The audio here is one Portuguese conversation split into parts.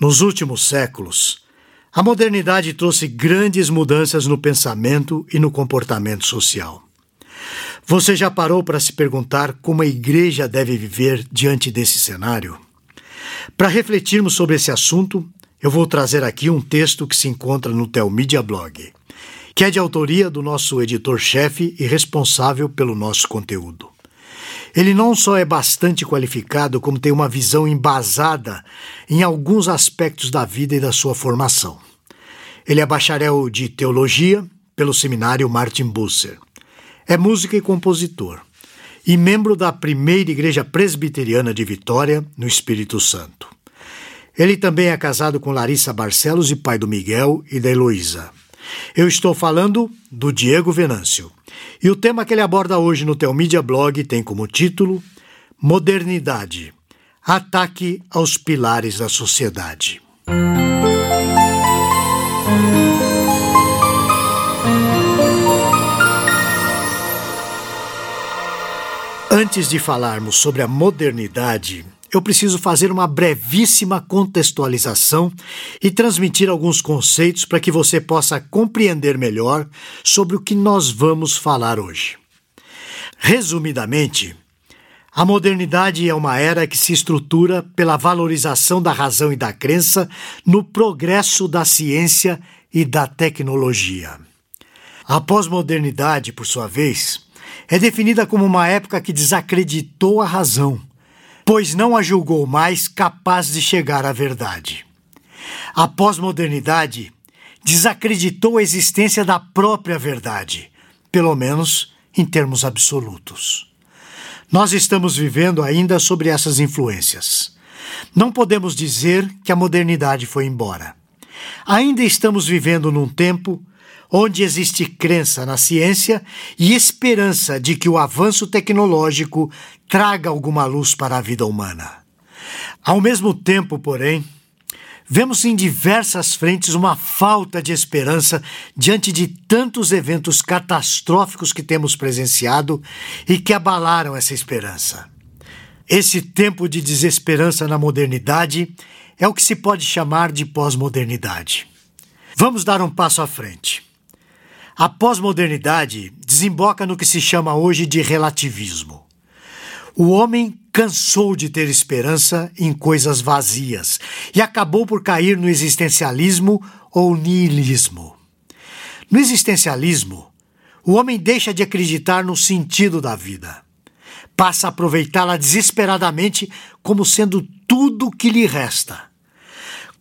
Nos últimos séculos, a modernidade trouxe grandes mudanças no pensamento e no comportamento social. Você já parou para se perguntar como a igreja deve viver diante desse cenário? Para refletirmos sobre esse assunto, eu vou trazer aqui um texto que se encontra no Telmídia Blog, que é de autoria do nosso editor-chefe e responsável pelo nosso conteúdo. Ele não só é bastante qualificado, como tem uma visão embasada em alguns aspectos da vida e da sua formação. Ele é bacharel de teologia pelo seminário Martin Busser. É músico e compositor e membro da primeira igreja presbiteriana de Vitória, no Espírito Santo. Ele também é casado com Larissa Barcelos e pai do Miguel e da Heloísa. Eu estou falando do Diego Venâncio. E o tema que ele aborda hoje no Telmídia Blog tem como título Modernidade Ataque aos pilares da sociedade. Antes de falarmos sobre a modernidade, eu preciso fazer uma brevíssima contextualização e transmitir alguns conceitos para que você possa compreender melhor sobre o que nós vamos falar hoje. Resumidamente, a modernidade é uma era que se estrutura pela valorização da razão e da crença no progresso da ciência e da tecnologia. A pós-modernidade, por sua vez, é definida como uma época que desacreditou a razão pois não a julgou mais capaz de chegar à verdade. A pós-modernidade desacreditou a existência da própria verdade, pelo menos em termos absolutos. Nós estamos vivendo ainda sobre essas influências. Não podemos dizer que a modernidade foi embora. Ainda estamos vivendo num tempo onde existe crença na ciência e esperança de que o avanço tecnológico traga alguma luz para a vida humana. Ao mesmo tempo, porém, vemos em diversas frentes uma falta de esperança diante de tantos eventos catastróficos que temos presenciado e que abalaram essa esperança. Esse tempo de desesperança na modernidade é o que se pode chamar de pós-modernidade. Vamos dar um passo à frente. A pós-modernidade desemboca no que se chama hoje de relativismo. O homem cansou de ter esperança em coisas vazias e acabou por cair no existencialismo ou niilismo. No existencialismo, o homem deixa de acreditar no sentido da vida. Passa a aproveitá-la desesperadamente como sendo tudo o que lhe resta.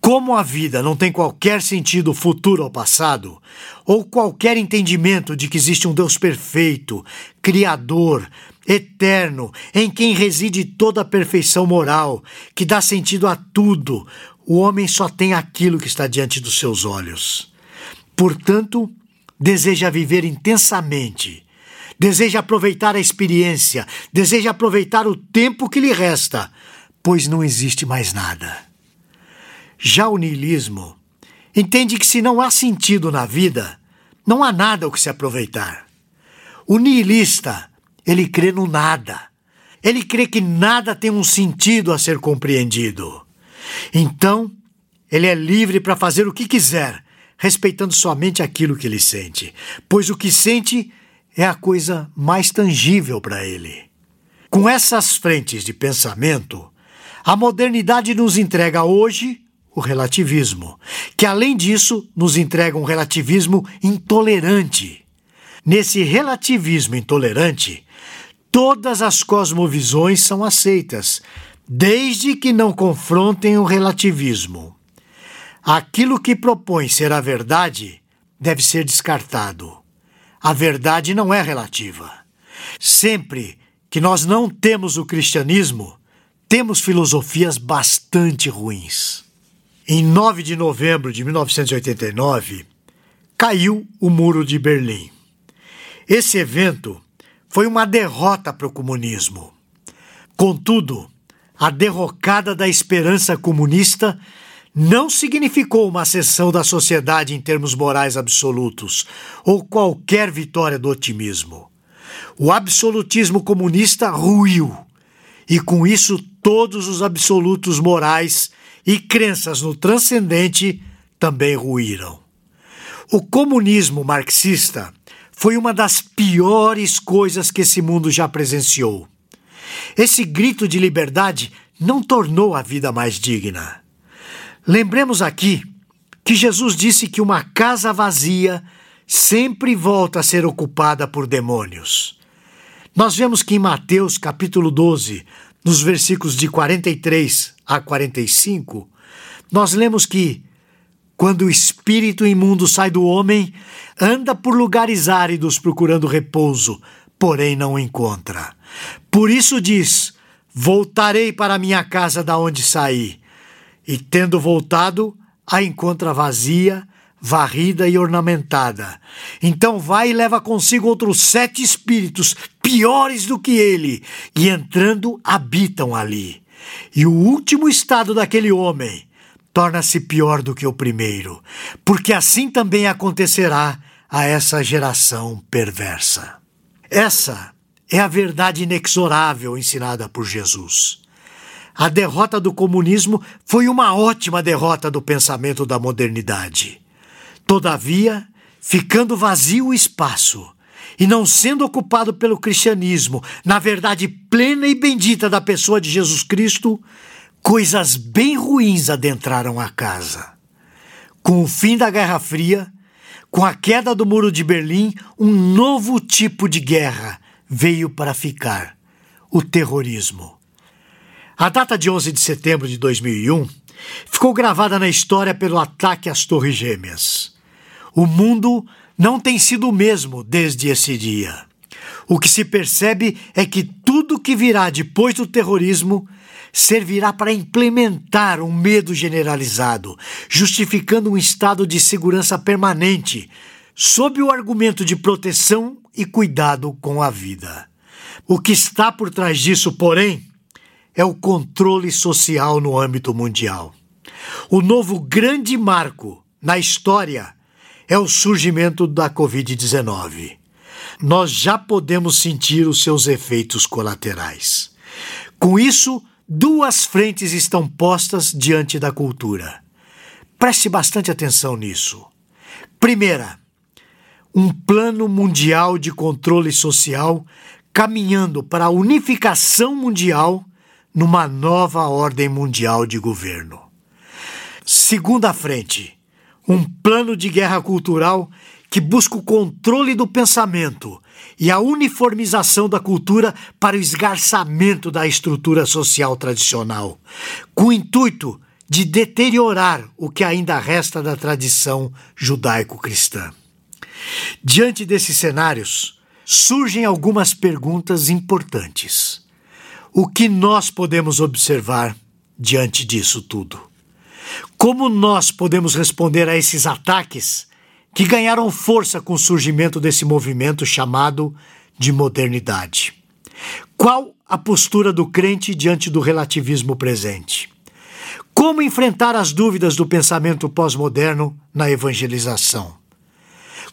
Como a vida não tem qualquer sentido futuro ao passado, ou qualquer entendimento de que existe um Deus perfeito, criador, eterno, em quem reside toda a perfeição moral, que dá sentido a tudo, o homem só tem aquilo que está diante dos seus olhos. Portanto, deseja viver intensamente, deseja aproveitar a experiência, deseja aproveitar o tempo que lhe resta, pois não existe mais nada. Já o niilismo entende que se não há sentido na vida, não há nada o que se aproveitar. O niilista, ele crê no nada. Ele crê que nada tem um sentido a ser compreendido. Então, ele é livre para fazer o que quiser, respeitando somente aquilo que ele sente, pois o que sente é a coisa mais tangível para ele. Com essas frentes de pensamento, a modernidade nos entrega hoje o relativismo, que além disso nos entrega um relativismo intolerante. Nesse relativismo intolerante, todas as cosmovisões são aceitas, desde que não confrontem o relativismo. Aquilo que propõe ser a verdade deve ser descartado. A verdade não é relativa. Sempre que nós não temos o cristianismo, temos filosofias bastante ruins. Em 9 de novembro de 1989, caiu o Muro de Berlim. Esse evento foi uma derrota para o comunismo. Contudo, a derrocada da esperança comunista não significou uma ascensão da sociedade em termos morais absolutos ou qualquer vitória do otimismo. O absolutismo comunista ruiu, e com isso todos os absolutos morais e crenças no transcendente também ruíram. O comunismo marxista foi uma das piores coisas que esse mundo já presenciou. Esse grito de liberdade não tornou a vida mais digna. Lembremos aqui que Jesus disse que uma casa vazia sempre volta a ser ocupada por demônios. Nós vemos que em Mateus capítulo 12, nos versículos de 43 a 45, nós lemos que quando o espírito imundo sai do homem, anda por lugares áridos procurando repouso, porém não encontra. Por isso diz: Voltarei para minha casa da onde saí. E tendo voltado, a encontra vazia, varrida e ornamentada. Então vai e leva consigo outros sete espíritos, piores do que ele, e entrando habitam ali. E o último estado daquele homem torna-se pior do que o primeiro, porque assim também acontecerá a essa geração perversa. Essa é a verdade inexorável ensinada por Jesus. A derrota do comunismo foi uma ótima derrota do pensamento da modernidade. Todavia, ficando vazio o espaço e não sendo ocupado pelo cristianismo, na verdade plena e bendita da pessoa de Jesus Cristo, coisas bem ruins adentraram a casa. Com o fim da Guerra Fria, com a queda do Muro de Berlim, um novo tipo de guerra veio para ficar: o terrorismo. A data de 11 de setembro de 2001 ficou gravada na história pelo ataque às Torres Gêmeas. O mundo não tem sido o mesmo desde esse dia. O que se percebe é que tudo que virá depois do terrorismo servirá para implementar um medo generalizado, justificando um estado de segurança permanente, sob o argumento de proteção e cuidado com a vida. O que está por trás disso, porém, é o controle social no âmbito mundial. O novo grande marco na história é o surgimento da Covid-19. Nós já podemos sentir os seus efeitos colaterais. Com isso, duas frentes estão postas diante da cultura. Preste bastante atenção nisso. Primeira, um plano mundial de controle social caminhando para a unificação mundial numa nova ordem mundial de governo. Segunda frente, um plano de guerra cultural que busca o controle do pensamento e a uniformização da cultura para o esgarçamento da estrutura social tradicional, com o intuito de deteriorar o que ainda resta da tradição judaico-cristã. Diante desses cenários, surgem algumas perguntas importantes. O que nós podemos observar diante disso tudo? Como nós podemos responder a esses ataques que ganharam força com o surgimento desse movimento chamado de modernidade. Qual a postura do crente diante do relativismo presente? Como enfrentar as dúvidas do pensamento pós-moderno na evangelização?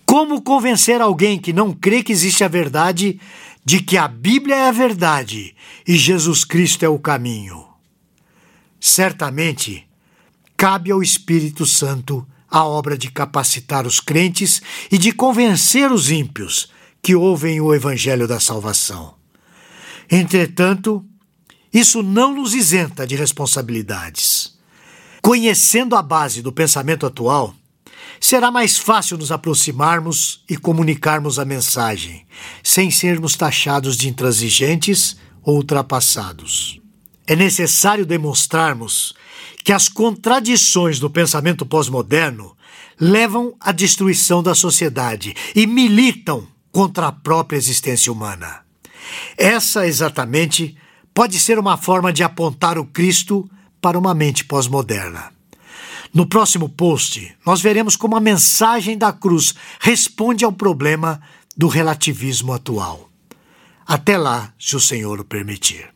Como convencer alguém que não crê que existe a verdade de que a Bíblia é a verdade e Jesus Cristo é o caminho? Certamente, cabe ao Espírito Santo a obra de capacitar os crentes e de convencer os ímpios que ouvem o Evangelho da salvação. Entretanto, isso não nos isenta de responsabilidades. Conhecendo a base do pensamento atual, será mais fácil nos aproximarmos e comunicarmos a mensagem, sem sermos taxados de intransigentes ou ultrapassados. É necessário demonstrarmos que as contradições do pensamento pós-moderno levam à destruição da sociedade e militam contra a própria existência humana. Essa exatamente pode ser uma forma de apontar o Cristo para uma mente pós-moderna. No próximo post, nós veremos como a mensagem da cruz responde ao problema do relativismo atual. Até lá, se o Senhor o permitir.